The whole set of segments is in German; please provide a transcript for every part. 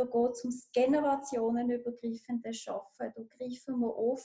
Da geht es ums generationenübergreifende Schaffen. Da greifen wir auf,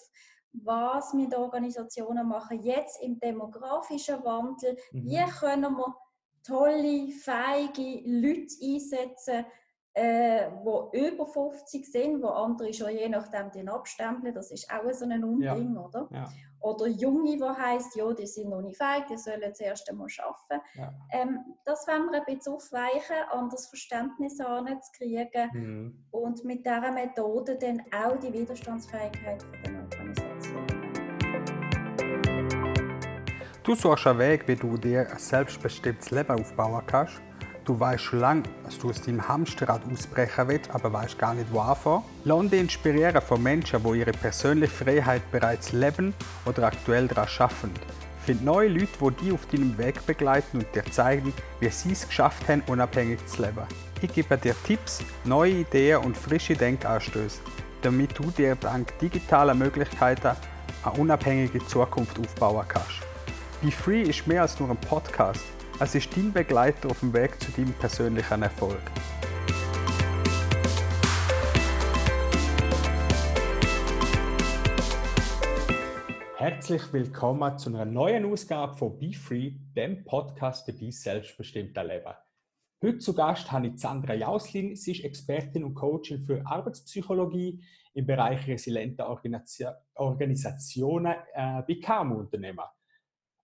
was wir Organisationen machen, jetzt im demografischen Wandel. Mhm. Wie können wir tolle, feige Leute einsetzen, äh, die über 50 sind, wo andere schon je nachdem den abstempeln. Das ist auch so ein Unding, ja. oder? Ja. Oder Junge, die heisst, ja, die sind noch nicht feig, die sollen das erste Mal arbeiten. Ja. Ähm, das wollen wir ein bisschen aufweichen, an das Verständnis anzukriegen mhm. und mit dieser Methode dann auch die Widerstandsfähigkeit der Organisation. Du suchst einen Weg, wie du dir ein selbstbestimmtes Leben aufbauen kannst Du weißt schon lange, dass du aus deinem Hamsterrad ausbrechen willst, aber weißt gar nicht, wo anfangen. Lass dich inspirieren von Menschen, die ihre persönliche Freiheit bereits leben oder aktuell daran arbeiten. Find neue Leute, die dich auf deinem Weg begleiten und dir zeigen, wie sie es geschafft haben, unabhängig zu leben. Ich gebe dir Tipps, neue Ideen und frische Denkanstöße, damit du dir dank digitaler Möglichkeiten eine unabhängige Zukunft aufbauen kannst. Be Free ist mehr als nur ein Podcast. Es ist dein Begleiter auf dem Weg zu deinem persönlichen Erfolg. Herzlich willkommen zu einer neuen Ausgabe von Be Free, dem Podcast für dein selbstbestimmte Leben. Heute zu Gast habe ich Sandra Jauslin. Sie ist Expertin und Coachin für Arbeitspsychologie im Bereich resiliente Organisationen äh, bei KMU-Unternehmen.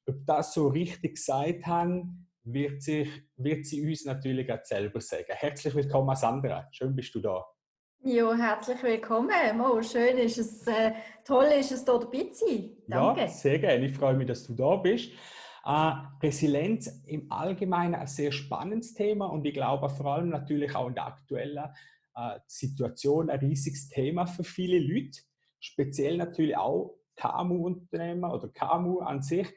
Ob das so richtig gesagt haben, wird, sich, wird sie uns natürlich auch selber sagen. Herzlich willkommen, Sandra. Schön bist du da. Ja, herzlich willkommen. Mo, schön ist es, äh, toll ist es, hier dabei zu sein. Danke. Ja, sehr gerne. Ich freue mich, dass du da bist. Äh, Resilienz im Allgemeinen ein sehr spannendes Thema und ich glaube vor allem natürlich auch in der aktuellen äh, Situation ein riesiges Thema für viele Leute. Speziell natürlich auch KMU-Unternehmer oder KMU an sich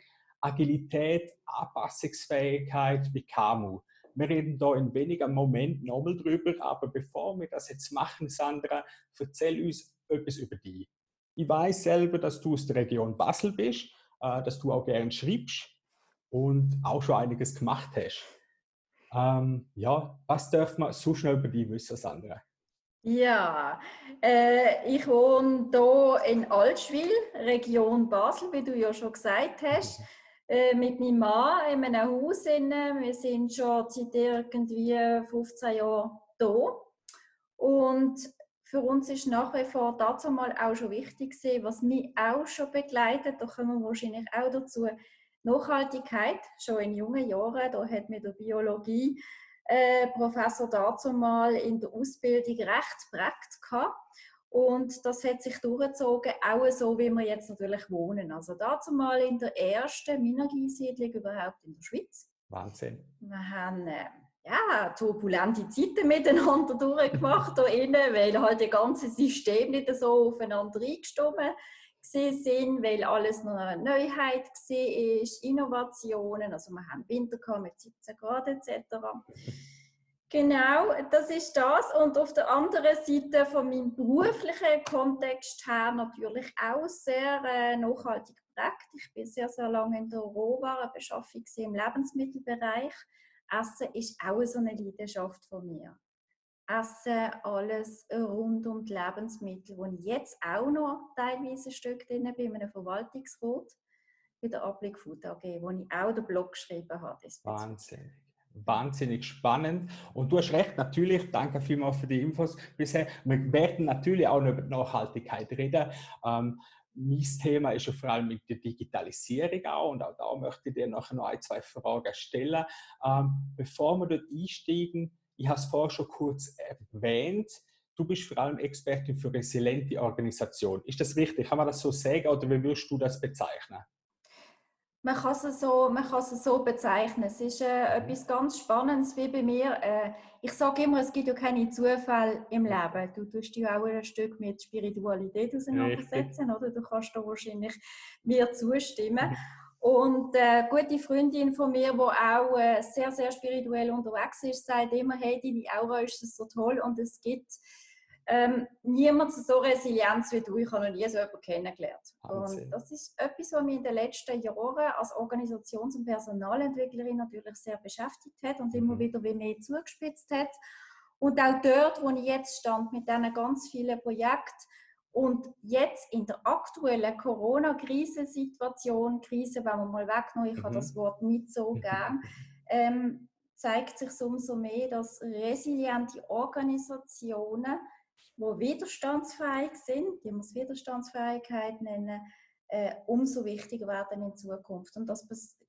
Agilität, Anpassungsfähigkeit wie KMU. Wir reden da in weniger Moment nochmal drüber, aber bevor wir das jetzt machen, Sandra, erzähl uns etwas über dich. Ich weiß selber, dass du aus der Region Basel bist, äh, dass du auch gerne schreibst und auch schon einiges gemacht hast. Ähm, ja, was darf man so schnell über dich wissen, Sandra? Ja, äh, ich wohne hier in Altschwil, Region Basel, wie du ja schon gesagt hast. Mhm. Äh, mit meinem Mann in einem Haus. Wir sind schon seit irgendwie 15 Jahren hier. Und für uns ist nach wie vor dazu mal auch schon wichtig gewesen, was mich auch schon begleitet, da kommen wir wahrscheinlich auch dazu, Nachhaltigkeit, schon in jungen Jahren, da hat mir der Biologie äh, Professor dazu mal in der Ausbildung recht prägt gehabt. Und das hat sich durchgezogen, auch so, wie wir jetzt natürlich wohnen. Also dazu mal in der ersten Minergie-Siedlung überhaupt in der Schweiz. Wahnsinn. Wir haben äh, ja, turbulente Zeiten miteinander durchgemacht, da innen, weil halt das ganze System nicht so aufeinander eingestimmt sind, weil alles noch eine Neuheit war, Innovationen, also wir haben Winter mit 17 Grad etc. Genau, das ist das. Und auf der anderen Seite von meinem beruflichen Kontext her natürlich auch sehr äh, nachhaltig geprägt. Ich bin sehr, sehr lange in der Rohwarenbeschaffung im Lebensmittelbereich. Essen ist auch so eine Leidenschaft von mir. Essen, alles rund um die Lebensmittel, wo ich jetzt auch noch teilweise ein Stück drin bin, in einem Verwaltungsrat bei der Abblick Food AG, wo ich auch den Blog geschrieben habe. Wahnsinn wahnsinnig spannend. Und du hast recht, natürlich, danke vielmals für die Infos bisher. Wir werden natürlich auch noch über Nachhaltigkeit reden. Ähm, mein Thema ist ja vor allem mit der Digitalisierung auch und auch da möchte ich dir nachher noch ein, zwei Fragen stellen. Ähm, bevor wir dort einsteigen, ich habe es vorher schon kurz erwähnt, du bist vor allem Expertin für resiliente Organisation. Ist das richtig? Kann man das so sagen oder wie würdest du das bezeichnen? Man kann es so, man kann es so bezeichnen. Es ist äh, etwas ganz Spannendes wie bei mir. Äh, ich sage immer, es gibt ja keine Zufälle im Leben. Du tust dich auch ein Stück mit Spiritualität auseinandersetzen, oder? Du kannst da wahrscheinlich mir zustimmen. Und eine äh, gute Freundin von mir, die auch äh, sehr, sehr spirituell unterwegs ist, sagt immer, hey, deine Aura ist so toll und es gibt ähm, niemand so resilient wie du. Ich habe noch nie so jemanden kennengelernt. Und das ist etwas, was mich in den letzten Jahren als Organisations- und Personalentwicklerin natürlich sehr beschäftigt hat und immer mhm. wieder wie mehr zugespitzt hat. Und auch dort, wo ich jetzt stand, mit diesen ganz vielen Projekten und jetzt in der aktuellen Corona-Krisensituation, Krise, wenn wir mal wegnehmen, ich mhm. habe das Wort nicht so gern, ähm, zeigt sich umso mehr, dass resiliente Organisationen, die widerstandsfähig sind, die muss Widerstandsfähigkeit nennen, äh, umso wichtiger werden in Zukunft. Und das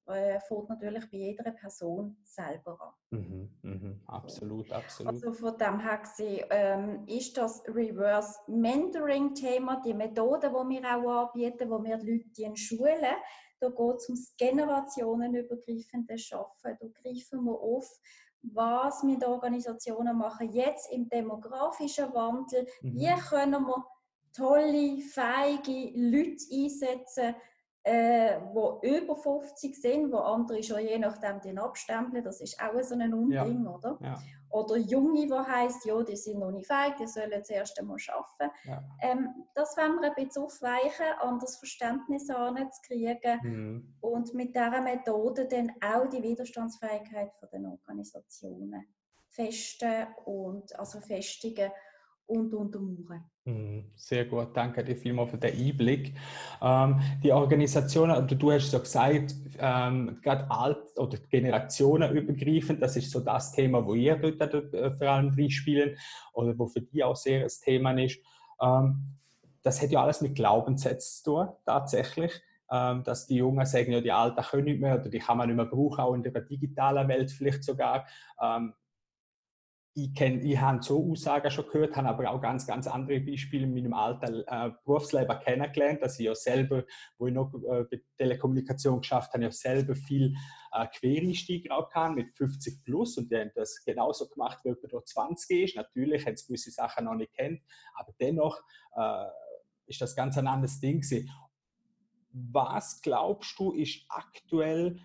äh, fängt natürlich bei jeder Person selber an. Mhm, mh, absolut, absolut. Also von dem her gesehen, ähm, ist das Reverse Mentoring-Thema, die Methode, die wir auch anbieten, wo wir die Leute Schulen, da geht es ums generationenübergreifende Schaffen. Da greifen wir auf, was wir in Organisationen machen, jetzt im demografischen Wandel. Mhm. Wie können wir tolle, feige Leute einsetzen, äh, die über 50 sind, wo andere schon je nachdem den abstempeln. Das ist auch so ein Unding, ja. oder? Ja. Oder Junge, die heisst, ja, die sind noch nicht feig, die sollen das erste Mal arbeiten. Ja. Ähm, das wollen wir ein bisschen aufweichen, an das Verständnis anzukriegen mhm. und mit dieser Methode dann auch die Widerstandsfähigkeit der Organisationen festen und also festigen und untermauern. Mhm, sehr gut, danke dir vielmals für den Einblick. Ähm, die Organisation, du hast so gesagt, ähm, gerade alt- oder generationenübergreifend, das ist so das Thema, wo ihr dort äh, vor allem drin spielen oder wo für dich auch sehr das Thema ist. Ähm, das hat ja alles mit Glaubenssätzen zu tun, tatsächlich. Ähm, dass die Jungen sagen, ja, die Alten können nicht mehr oder die kann man nicht mehr brauchen, auch in der digitalen Welt vielleicht sogar. Ich, kenn, ich habe so Aussagen schon gehört, habe aber auch ganz, ganz andere Beispiele in meinem alten äh, Berufsleben kennengelernt, dass ich ja selber, wo ich noch äh, Telekommunikation geschafft habe, ja selber viel äh, Quereinsteiger auch kann mit 50 plus und die haben das genauso gemacht, wie jemand, der 20 ist. Natürlich haben sie gewisse Sachen noch nicht kennt, aber dennoch äh, ist das ganz ein anderes Ding gewesen. Was glaubst du, ist aktuell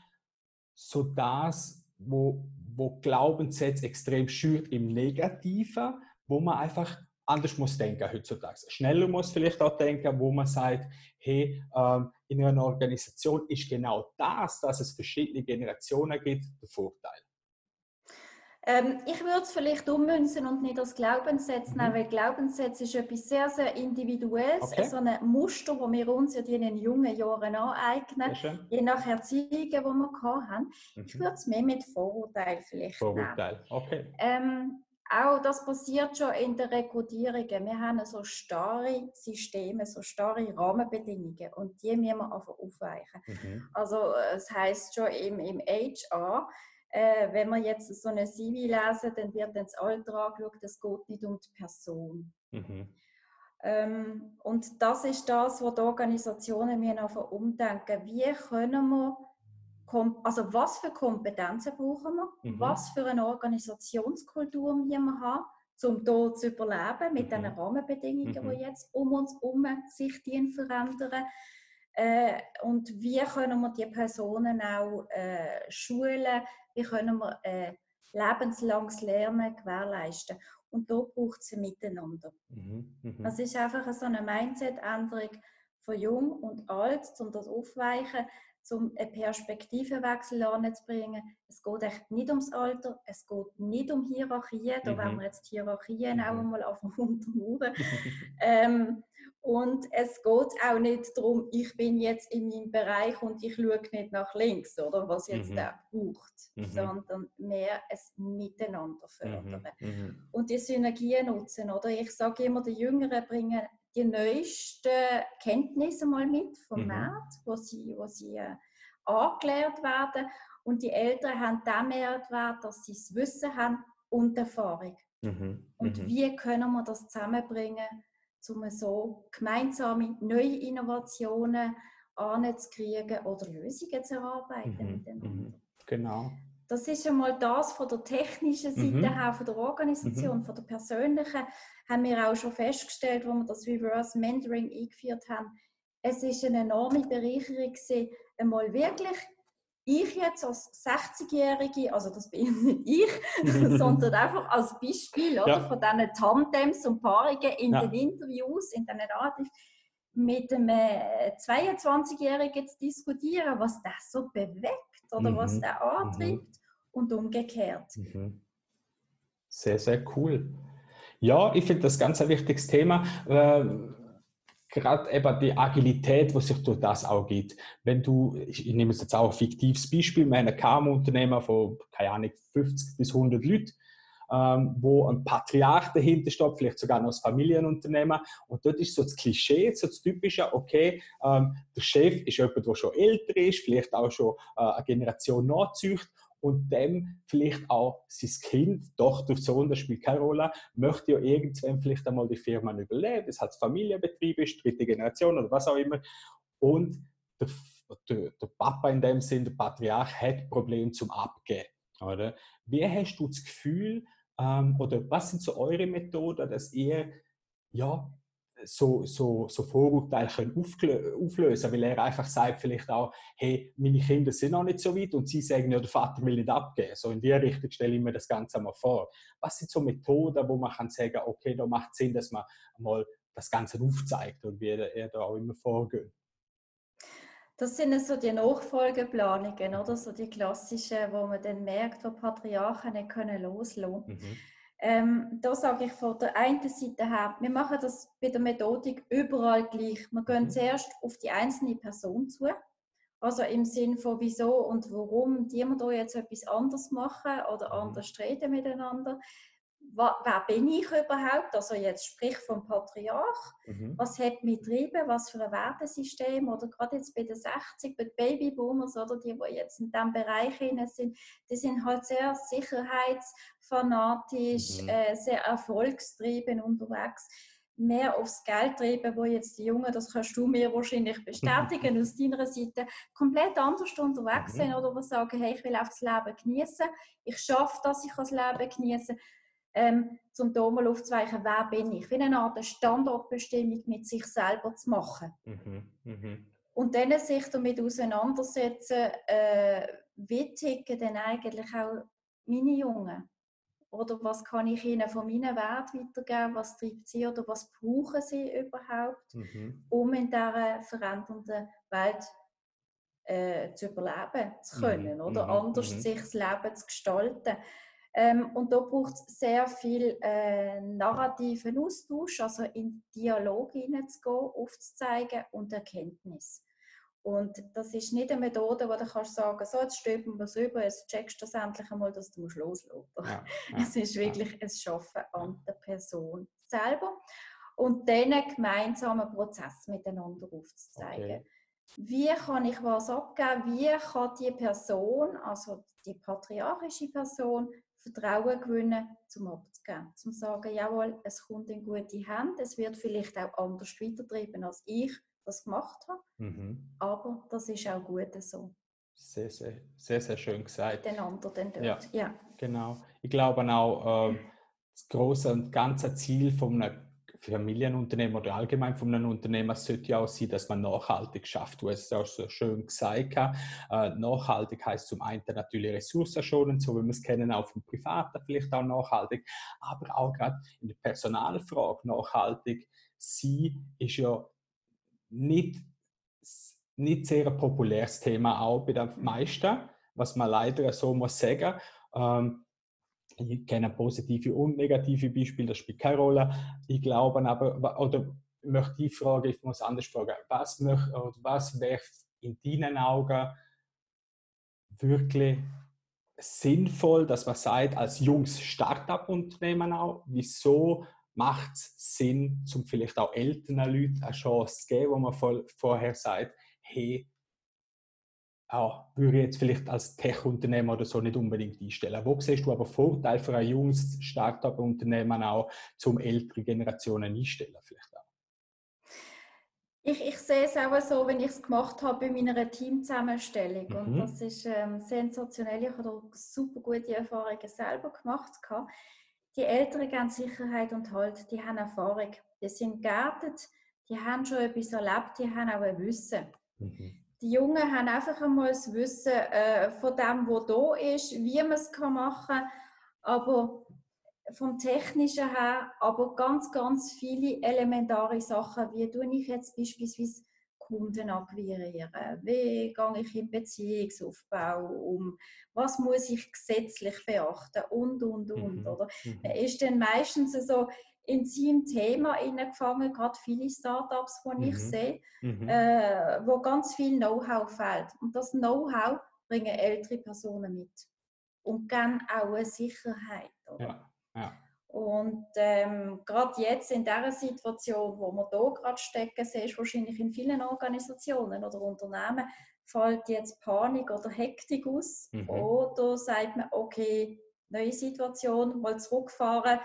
so das, wo wo Glaubenssätze extrem schürt im Negativen, wo man einfach anders muss denken heutzutage. Schneller muss vielleicht auch denken, wo man sagt, hey, ähm, in einer Organisation ist genau das, dass es verschiedene Generationen gibt, der Vorteil. Ähm, ich würde es vielleicht ummünzen und nicht als Glaubenssatz nehmen, mhm. weil Glaubenssätze ist etwas sehr, sehr Individuelles, okay. so ein Muster, das wir uns ja in den jungen Jahren aneignen, je nach Erziehung, die wir haben. Mhm. Ich würde es mehr mit Vorurteil vielleicht Vorurteil, nehmen. okay. Ähm, auch das passiert schon in der Rekrutierung. Wir haben so starre Systeme, so starre Rahmenbedingungen und die müssen wir einfach aufweichen. Mhm. Also es heißt schon im, im HR, äh, wenn wir jetzt so eine CV lesen, dann wird das Alter angeschaut, es geht nicht um die Person. Mhm. Ähm, und das ist das, was die Organisationen mir noch umdenken. Wie können wir, also was für Kompetenzen brauchen wir, mhm. was für eine Organisationskultur müssen wir haben, um hier zu überleben mit mhm. den Rahmenbedingungen, mhm. die jetzt um uns herum sich verändern. Äh, und wie können wir die Personen auch äh, schulen, wie können wir äh, lebenslanges Lernen gewährleisten. Und da braucht es ein Miteinander. Mhm, mh. Das ist einfach so eine Mindset-Änderung von jung und alt, um das aufweichen, um einen Perspektivenwechsel anzubringen. Es geht echt nicht ums Alter, es geht nicht um Hierarchien, da mhm. werden wir jetzt Hierarchien mhm. auch einmal auf dem untermauern. ähm, und es geht auch nicht darum, ich bin jetzt in meinem Bereich und ich schaue nicht nach links, oder was jetzt mhm. der braucht, mhm. sondern mehr ein Miteinander fördern. Mhm. mhm. Und die Synergien nutzen. Oder ich sage immer, die Jüngeren bringen die neuesten Kenntnisse mal mit vom mhm. Markt, wo sie, wo sie äh, angelehrt werden. Und die Älteren haben den Mehrwert, dass sie das Wissen haben und Erfahrung. Mhm. Und mhm. wie können wir das zusammenbringen, um so gemeinsame neue Innovationen anzukriegen oder Lösungen zu erarbeiten mhm. mhm. Genau. Das ist einmal das von der technischen Seite mhm. her, von der Organisation, mhm. von der persönlichen, haben wir auch schon festgestellt, wo wir das Reverse Mentoring eingeführt haben. Es ist eine enorme Bereicherung gewesen, einmal wirklich ich jetzt als 60-Jährige, also das bin nicht ich, sondern einfach als Beispiel oder, ja. von diesen Tandems und Paarungen in ja. den Interviews, in den Narrativ, mit einem 22-Jährigen zu diskutieren, was das so bewegt oder mhm. was der antreibt mhm. und umgekehrt. Mhm. Sehr, sehr cool. Ja, ich finde das ganz ein wichtiges Thema. Äh, gerade eben die Agilität, die sich durch das auch gibt. Wenn du, ich, nehme jetzt auch ein fiktives Beispiel, ein KMU-Unternehmen von, keine Ahnung, 50 bis 100 Leuten, ähm, wo ein Patriarch dahinter steht, vielleicht sogar noch als Familienunternehmen. Und dort ist so das Klischee, so das Typische, okay, ähm, der Chef ist jemand, der schon älter ist, vielleicht auch schon äh, eine Generation nachzücht und dem vielleicht auch sein Kind, Tochter, Sohn, das spielt keine Rolle, möchte ja irgendwann vielleicht einmal die Firma überleben. Es hat Familienbetrieb, ist dritte Generation oder was auch immer. Und der, der, der Papa in dem Sinn, der Patriarch, hat Probleme zum Abgeben. Oder? Wie hast du das Gefühl, ähm, oder was sind so eure Methoden, dass ihr ja, so, so, so Vorurteile können auflösen weil er einfach sagt vielleicht auch, hey, meine Kinder sind noch nicht so weit und sie sagen, ja, der Vater will nicht abgeben. So in die Richtung stelle ich mir das Ganze einmal vor. Was sind so Methoden, wo man kann sagen, okay, da macht Sinn, dass man mal das Ganze aufzeigt und wie er da auch immer vorgeht? Das sind so die Nachfolgeplanungen, oder? So die klassischen, wo man dann merkt, wo Patriarchen nicht können loslassen können. Mhm. Ähm, da sage ich von der einen Seite her, wir machen das bei der Methodik überall gleich. Wir gehen mhm. zuerst auf die einzelne Person zu. Also im Sinn von wieso und warum die wir da jetzt etwas anderes machen oder mhm. anders reden miteinander wer bin ich überhaupt? Also jetzt sprich vom Patriarch. Mhm. Was hat mich getrieben? Was für ein Wertesystem? Oder gerade jetzt bei den 60, bei den Babyboomers oder die, die jetzt in diesem Bereich sind, die sind halt sehr sicherheitsfanatisch, mhm. äh, sehr erfolgstrieben unterwegs mehr aufs Geld treiben, wo jetzt die Jungen, das kannst du mir wahrscheinlich bestätigen aus deiner Seite, komplett anders unterwegs mhm. sind oder die sagen, hey, ich will das Leben genießen, ich schaffe dass ich das Leben genieße ähm, zum da mal aufzuzeigen, wer bin ich. Wie eine Art Standortbestimmung mit sich selber zu machen. Mhm, mh. Und dann sich damit auseinandersetzen, äh, wie ticken denn eigentlich auch meine Jungen? Oder was kann ich ihnen von meinen Wert weitergeben? Was treibt sie oder was brauchen sie überhaupt, mhm. um in dieser verändernden Welt äh, zu überleben zu mhm, können? Mhm. Oder anders mhm. sich das Leben zu gestalten. Ähm, und da braucht es sehr viel äh, narrativen Austausch, also in Dialog hineinzugehen, aufzuzeigen und Erkenntnis. Und das ist nicht eine Methode, wo du kannst sagen, so, jetzt stülpen wir es über, jetzt checkst du das endlich einmal, dass du loslassen musst. Ja, ja, es ist wirklich ja. ein Schaffen an der Person selber und dann einen gemeinsamen Prozess miteinander aufzuzeigen. Okay. Wie kann ich was abgeben? Wie kann die Person, also die patriarchische Person, Vertrauen gewinnen, zum abzugeben. Zum zu sagen, jawohl, es kommt in gute Hände, es wird vielleicht auch anders weitertrieben, als ich das gemacht habe. Mhm. Aber das ist auch gut so. Sehr, sehr, sehr, sehr schön gesagt. Den anderen dort. Ja, ja. genau. Ich glaube auch, äh, das große und ganze Ziel von einem Familienunternehmen oder allgemein von einem Unternehmer sollte ja auch sein, dass man nachhaltig schafft. Du hast es auch so schön gesagt. Äh, nachhaltig heißt zum einen natürlich ressourcenschonend, so wie wir es kennen, auch vom Privaten vielleicht auch nachhaltig, aber auch gerade in der Personalfrage nachhaltig. Sie ist ja nicht, nicht sehr ein populäres Thema auch bei den meisten, was man leider so muss sagen. Ähm, ich kenne positive und negative Beispiele, das spielt keine Rolle. Ich glaube aber, oder möchte ich fragen, ich muss anders fragen, was, möcht, was wäre in deinen Augen wirklich sinnvoll, dass man sagt, als junges Start-up-Unternehmen auch, wieso macht es Sinn, zum vielleicht auch älteren Leuten eine Chance zu geben, wo man vorher sagt, hey, auch, würde ich jetzt vielleicht als Tech-Unternehmer oder so nicht unbedingt einstellen. Wo siehst du aber Vorteile für ein junges Start-up-Unternehmen auch zum älteren Generationen einstellen vielleicht auch? Ich, ich sehe es auch so, wenn ich es gemacht habe bei meiner Teamzusammenstellung. Mhm. Und das ist ähm, sensationell. Ich habe super gute Erfahrungen selber gemacht. Die Älteren haben Sicherheit und Halt, die haben Erfahrung, die sind geerdet, die haben schon etwas erlebt, die haben auch ein Wissen. Mhm die Jungen haben einfach einmal das Wissen äh, von dem, was da ist, wie man es machen kann, aber vom Technischen her, aber ganz, ganz viele elementare Sachen, wie tue ich jetzt beispielsweise Kunden akquirieren? Wie gehe ich im Beziehungsaufbau um? Was muss ich gesetzlich beachten? Und, und, und. Mhm. Oder? Mhm. Man ist dann meistens so in seinem Thema gefangen, gerade viele Startups, die ich mhm. sehe, mhm. Äh, wo ganz viel Know-how fehlt. Und das Know-how bringen ältere Personen mit. Und geben auch eine Sicherheit. Ja. Ja. Und ähm, gerade jetzt in dieser Situation, wo wir hier gerade stecken, siehst du wahrscheinlich in vielen Organisationen oder Unternehmen, fällt jetzt Panik oder Hektik aus. Mhm. Oder sagt man, okay, neue Situation, mal zurückfahren,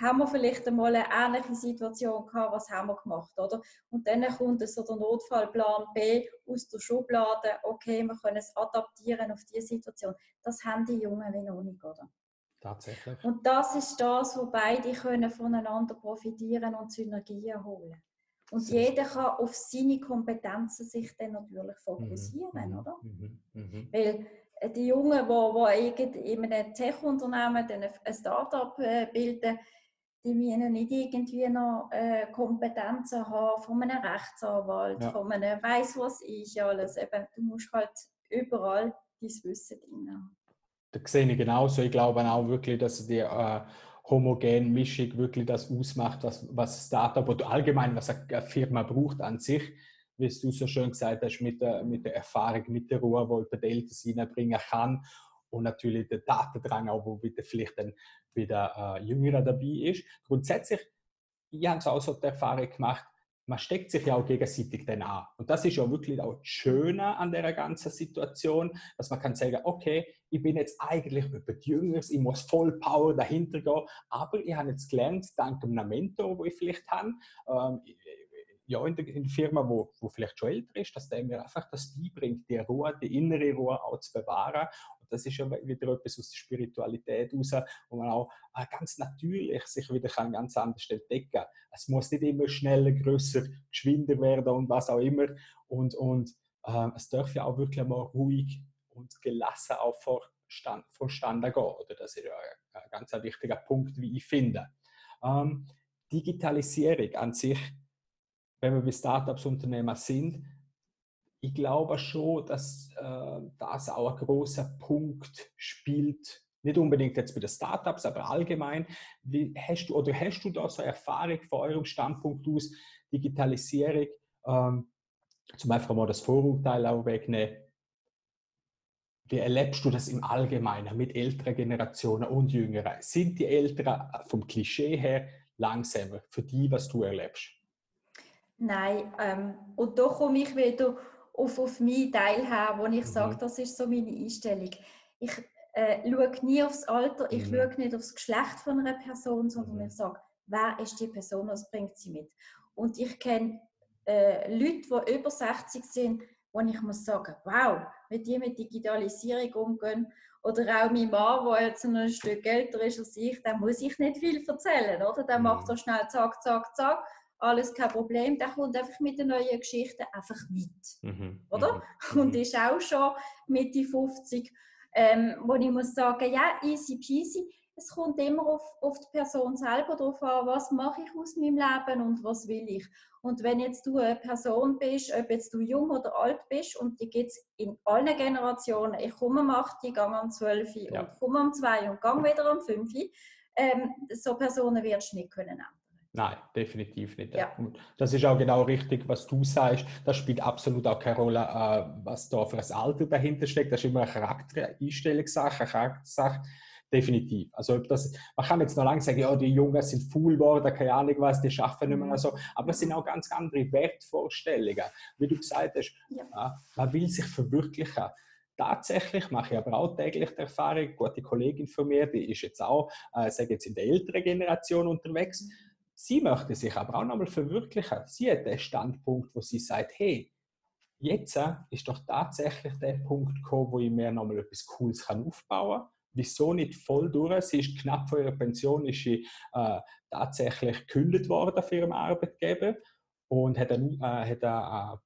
haben wir vielleicht einmal eine ähnliche Situation gehabt, was haben wir gemacht, oder? Und dann kommt so der Notfallplan B aus der Schublade, okay, wir können es adaptieren auf diese Situation. Das haben die Jungen wie noch nicht, oder? Tatsächlich. Und das ist das, wo beide können voneinander profitieren und Synergien holen. Und Sehr jeder kann auf seine Kompetenzen sich dann natürlich fokussieren, mhm. oder? Mhm. Mhm. Weil äh, die Jungen, die, die in einem Tech-Unternehmen ein Startup äh, bilden, die müssen nicht irgendwie noch äh, Kompetenzen haben von einem Rechtsanwalt, ja. von einem weiss was ist alles. Eben, du musst halt überall dein Wissen drin haben das sehe ich genauso. Ich glaube auch wirklich, dass die äh, homogene Mischung wirklich das ausmacht, was, was Startup oder allgemein, was eine Firma braucht an sich, wie du so schön gesagt hast, mit der, mit der Erfahrung, mit der Ruhe, wo die Eltern reinbringen kann und natürlich der Datendrang auch, wo wieder vielleicht dann wieder äh, Jüngerer dabei ist. Grundsätzlich, ich habe auch so die Erfahrung gemacht, man steckt sich ja auch gegenseitig dann an. Und das ist ja wirklich auch das Schöne an der ganzen Situation, dass man kann sagen, okay, ich bin jetzt eigentlich über die Jüngers, ich muss voll Power dahinter gehen, aber ich habe jetzt gelernt, dank einem Mentor, wo ich vielleicht habe, ähm, ja, in der, in der, Firma, wo, wo vielleicht schon älter ist, dass der mir einfach das beibringt, die Ruhe, die innere Ruhe auch zu bewahren das ist ja wieder etwas aus der Spiritualität raus, wo man auch äh, ganz natürlich sich wieder kann ganz anders entdecken kann. Es muss nicht immer schneller, grösser, geschwinder werden und was auch immer. Und, und äh, es darf ja auch wirklich mal ruhig und gelassen auch vor Stand, vonstande gehen. Oder? Das ist ja ein, ein ganz wichtiger Punkt, wie ich finde. Ähm, Digitalisierung an sich, wenn wir bei Startups Unternehmer sind, ich glaube schon, dass äh, das auch ein großer Punkt spielt. Nicht unbedingt jetzt bei den Startups, aber allgemein. Wie hast du oder hast du da so Erfahrung von eurem Standpunkt aus, Digitalisierung, ähm, zum einfach mal das Vorurteil auch wegnehmen? Wie erlebst du das im Allgemeinen mit älteren Generationen und jüngeren? Sind die Älteren vom Klischee her langsamer für die, was du erlebst? Nein, ähm, und da komme ich wieder auf, auf meinen Teil her, wo ich mhm. sage, das ist so meine Einstellung. Ich äh, schaue nie aufs Alter, ich mhm. schaue nicht aufs Geschlecht von einer Person, sondern mhm. ich sage, wer ist die Person, was bringt sie mit. Und ich kenne äh, Leute, die über 60 sind, wo ich muss sagen, wow, wenn die mit Digitalisierung umgehen, oder auch mein Mann, der jetzt ein Stück älter ist als ich, dann muss ich nicht viel erzählen, oder? Der macht so mhm. schnell zack, zack, zack alles kein Problem, der kommt einfach mit der neuen Geschichte einfach mit. Mhm. Oder? Mhm. Und mhm. ist auch schon Mitte 50, ähm, wo ich muss sagen, ja, easy peasy. Es kommt immer auf, auf die Person selber drauf an, was mache ich aus meinem Leben und was will ich. Und wenn jetzt du eine Person bist, ob jetzt du jung oder alt bist, und die gibt es in allen Generationen, ich komme um 8, ich gehe um 12 ja. und komme um 2 und gehe wieder um 5, ähm, so Personen wirst du nicht können ändern. Nein, definitiv nicht. Ja. Das ist auch genau richtig, was du sagst. Das spielt absolut auch keine Rolle, äh, was da für ein Alter dahinter steckt. Das ist immer eine Charaktereinstellungssache, eine Charaktersache. Definitiv. Also das, man kann jetzt noch lange sagen, ja, die Jungen sind faul geworden, keine Ahnung was, die schaffen nicht mehr mhm. so. Aber es sind auch ganz andere Wertvorstellungen. Wie du gesagt hast, ja. man will sich verwirklichen. Tatsächlich mache ich aber auch täglich die Erfahrung, gute Kollegin von mir, die ist jetzt auch, äh, sage jetzt in der älteren Generation unterwegs. Sie möchte sich aber auch nochmal verwirklichen. Sie hat den Standpunkt, wo sie sagt, hey, jetzt äh, ist doch tatsächlich der Punkt gekommen, wo ich mir nochmal etwas Cooles kann aufbauen kann. Wieso nicht voll durch? Sie ist knapp vor ihrer Pension, ist sie äh, tatsächlich gekündigt worden für ihren Arbeitgeber und hat, eine, äh, hat eine,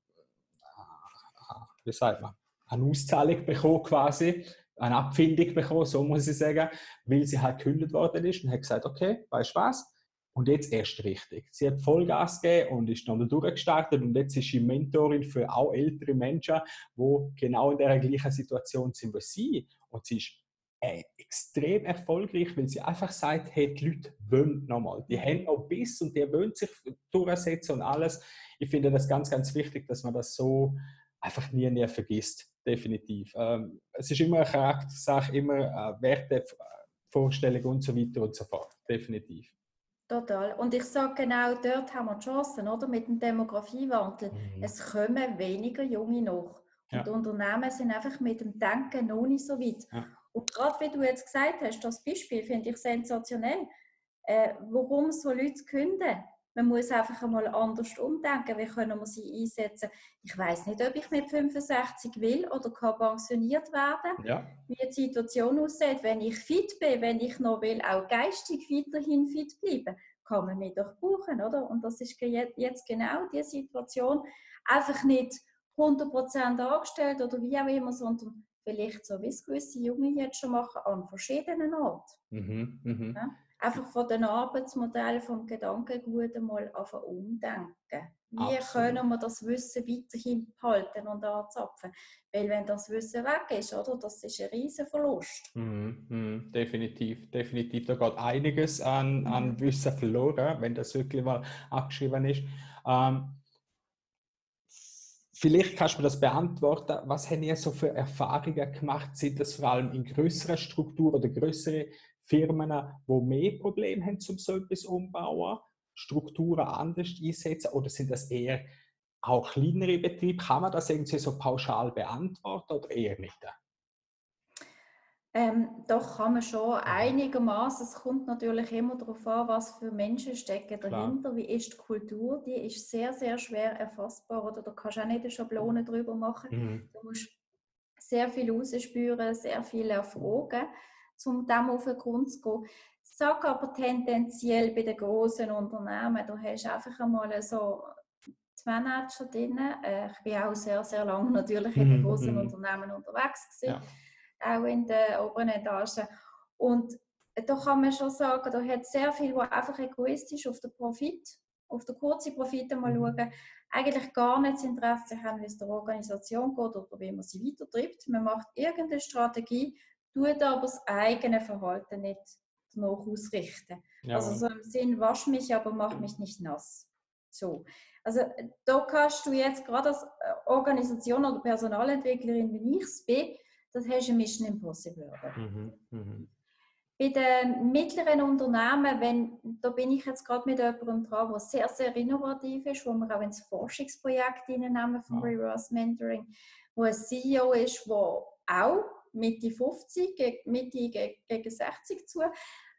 äh, wie sagt man, eine Auszahlung bekommen quasi, eine Abfindung bekommen, so muss ich sagen, weil sie halt gekündigt worden ist und hat gesagt, okay, weißt du was, und jetzt erst richtig. Sie hat Vollgas gegeben und ist dann durchgestartet und jetzt ist sie Mentorin für auch ältere Menschen, die genau in der gleichen Situation sind wie sie. Und sie ist äh, extrem erfolgreich, weil sie einfach sagt, hey, die Leute wollen nochmal. Die haben auch Biss und die wollen sich durchsetzen und alles. Ich finde das ganz, ganz wichtig, dass man das so einfach nie, nie vergisst. Definitiv. Ähm, es ist immer eine Charaktersache, immer äh, Werte, Vorstellungen und so weiter und so fort. Definitiv. Total. Und ich sage genau, dort haben wir Chancen, oder? Mit dem Demografiewandel. Mhm. Es kommen weniger Junge noch. Und ja. die Unternehmen sind einfach mit dem Denken noch nicht so weit. Ja. Und gerade wie du jetzt gesagt hast, das Beispiel finde ich sensationell. Äh, warum so Leute künden? Man muss einfach einmal anders umdenken. Wie können wir sie einsetzen? Ich weiß nicht, ob ich mit 65 will oder kann pensioniert werden. Ja. Wie die Situation aussieht, wenn ich fit bin, wenn ich noch will, auch geistig weiterhin fit bleiben, kann man mich doch brauchen, oder? Und das ist jetzt genau die Situation. Einfach nicht 100% angestellt oder wie auch immer, sondern vielleicht so, wie es gewisse Junge jetzt schon machen, an verschiedenen Orten. Mhm, mh. ja? Einfach von den Arbeitsmodellen, vom Gedankengut einmal anfangen umdenken. Wie Absolut. können wir das Wissen weiterhin halten und anzapfen? Weil wenn das Wissen weg ist, oder, das ist ein riesen Verlust. Mm, mm, definitiv, definitiv. Da geht einiges an, an mhm. Wissen verloren, wenn das wirklich mal abgeschrieben ist. Ähm, Vielleicht kannst du mir das beantworten. Was haben ihr so für Erfahrungen gemacht? Sind das vor allem in größeren Strukturen oder größeren Firmen, die mehr Probleme haben, um so etwas umbauen, Strukturen anders einsetzen oder sind das eher auch kleinere Betriebe? Kann man das irgendwie so pauschal beantworten oder eher nicht? Ähm, doch kann man schon einigermaßen. Es kommt natürlich immer darauf an, was für Menschen stecken dahinter. Klar. Wie ist die Kultur? Die ist sehr, sehr schwer erfassbar. Oder da kannst du auch nicht eine Schablone drüber machen. Mhm. Du musst sehr viel rausspüren, sehr viel erfragen um dem auf den Grund zu gehen. Ich sage aber tendenziell bei den großen Unternehmen, du hast einfach einmal so die Manager drin. Äh, ich bin auch sehr, sehr lange natürlich in den mhm, großen mm. Unternehmen unterwegs gewesen, ja. auch in den oberen Etagen. Und da kann man schon sagen, da hat sehr viel, wo einfach egoistisch auf den Profit, auf den kurzen Profit mal mhm. schauen, eigentlich gar nicht das Interesse haben, wie es der Organisation geht oder wie man sie weitertreibt. Man macht irgendeine Strategie, tut aber das eigene Verhalten nicht danach ausrichten. Ja. Also so im Sinn, wasch mich, aber mach mich nicht nass. So. Also da kannst du jetzt gerade als äh, Organisation oder Personalentwicklerin, wie ich es bin, das hast du Mission Impossible. Mhm, mh. Bei den mittleren Unternehmen, wenn, da bin ich jetzt gerade mit jemandem dran, der sehr, sehr innovativ ist, wo wir auch ins Forschungsprojekt hineinnehmen vom ja. Reverse Mentoring, wo ein CEO ist, der auch Mitte 50, Mitte gegen 60 zu,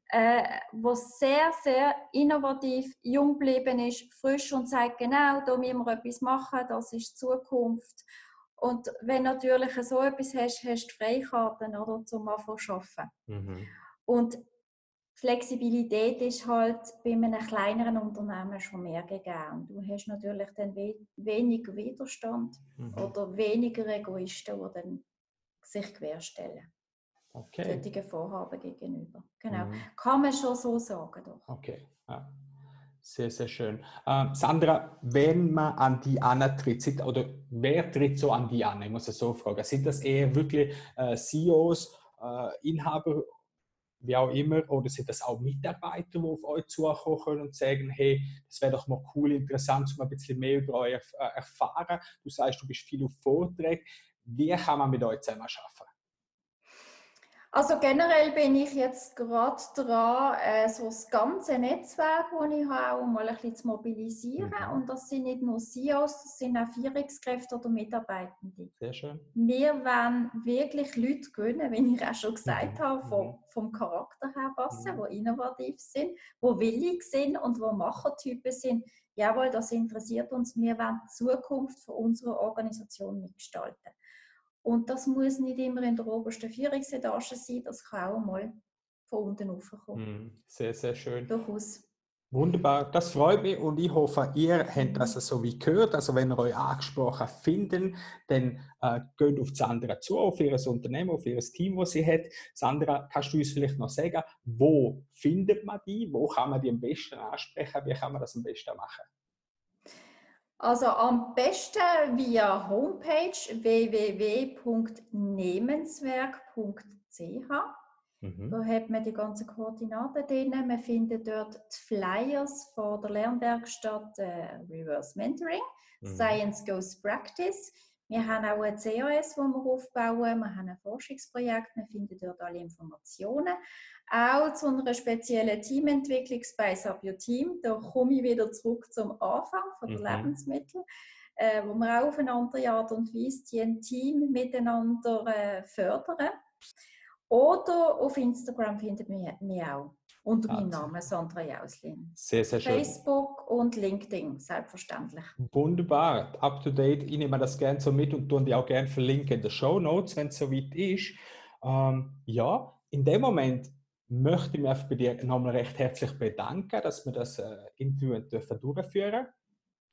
äh, wo sehr, sehr innovativ, jung geblieben ist, frisch und sagt, genau, da müssen wir etwas machen, das ist die Zukunft. Und wenn du natürlich so etwas hast, hast du Freikarten oder, zum Arbeiten. Mhm. Und Flexibilität ist halt bei einem kleineren Unternehmen schon mehr gegeben. Du hast natürlich dann we weniger Widerstand mhm. oder weniger Egoisten, die dann sich querstellen. Okay. Solchen Vorhaben gegenüber. Genau. Mhm. Kann man schon so sagen, doch. Okay. Ja. Sehr, sehr schön. Ähm, Sandra, wenn man an die antritt, oder wer tritt so an die an? Ich muss es so fragen. Sind das eher wirklich äh, CEOs, äh, Inhaber, wie auch immer, oder sind das auch Mitarbeiter, die auf euch zukommen und sagen, hey, das wäre doch mal cool, interessant, um ein bisschen mehr über euch äh, erfahren. Du sagst, du bist viel auf Vorträgen. Wie kann man mit euch zusammen arbeiten? Also generell bin ich jetzt gerade dran, äh, so das ganze Netzwerk, das ich habe, mal ein bisschen zu mobilisieren. Mhm. Und das sind nicht nur CEOs, das sind auch Führungskräfte oder Mitarbeitende. Sehr schön. Wir wollen wirklich Leute gewinnen, wie ich auch schon gesagt mhm. habe, vom, mhm. vom Charakter her passen, mhm. die innovativ sind, die willig sind und die Machertypen sind. Jawohl, das interessiert uns. Wir wollen die Zukunft von unserer Organisation mitgestalten. Und das muss nicht immer in der obersten Führungsetage sein, das kann auch mal von unten raufkommen. Hm, sehr, sehr schön. Durchaus. Wunderbar, das freut mich und ich hoffe, ihr habt das so wie gehört. Also wenn ihr euch angesprochen findet, dann äh, geht auf Sandra zu, auf ihr Unternehmen, auf ihr Team, das sie hat. Sandra, kannst du uns vielleicht noch sagen, wo findet man die? Wo kann man die am besten ansprechen? Wie kann man das am besten machen? Also am besten via Homepage www.nehmenswerk.ch. Mhm. Da hat man die ganzen Koordinaten drin. Man findet dort die Flyers von der Lernwerkstatt äh, Reverse Mentoring, mhm. Science Goes Practice. Wir haben auch ein CAS, das wir aufbauen. Wir haben ein Forschungsprojekt. Man findet dort alle Informationen. Auch zu einer speziellen Teamentwicklung Spice Up Your Team. Da komme ich wieder zurück zum Anfang von der mhm. Lebensmittel, äh, wo wir auch auf eine andere Art und Weise die ein Team miteinander äh, fördern. Oder auf Instagram findet ihr mich auch. Unter meinem Namen Sandra Jauslin. Sehr, sehr schön. Facebook und LinkedIn, selbstverständlich. Wunderbar, up to date. Ich nehme das gerne so mit und tue die auch gerne verlinken in den Show Notes, wenn es soweit ist. Ähm, ja, in dem Moment möchte ich mich bei dir nochmal recht herzlich bedanken, dass wir das äh, Interview dürfen durchführen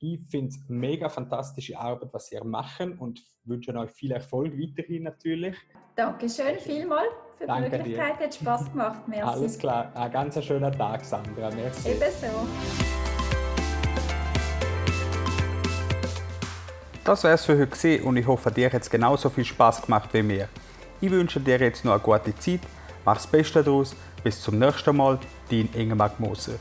Ich finde es mega fantastische Arbeit, was ihr machen und wünsche euch viel Erfolg weiterhin natürlich. Dankeschön vielmals für die Danke Möglichkeit. Dir. Hat Spaß gemacht. Merci. Alles klar. Ein ganz schöner Tag, Sandra. Merci. Ebenso. Das wäre es für heute und ich hoffe, dir hat es genauso viel Spaß gemacht wie mir. Ich wünsche dir jetzt noch eine gute Zeit. Mach's Beste daraus. Bis zum nächsten Mal. Dein Ingemar Moser.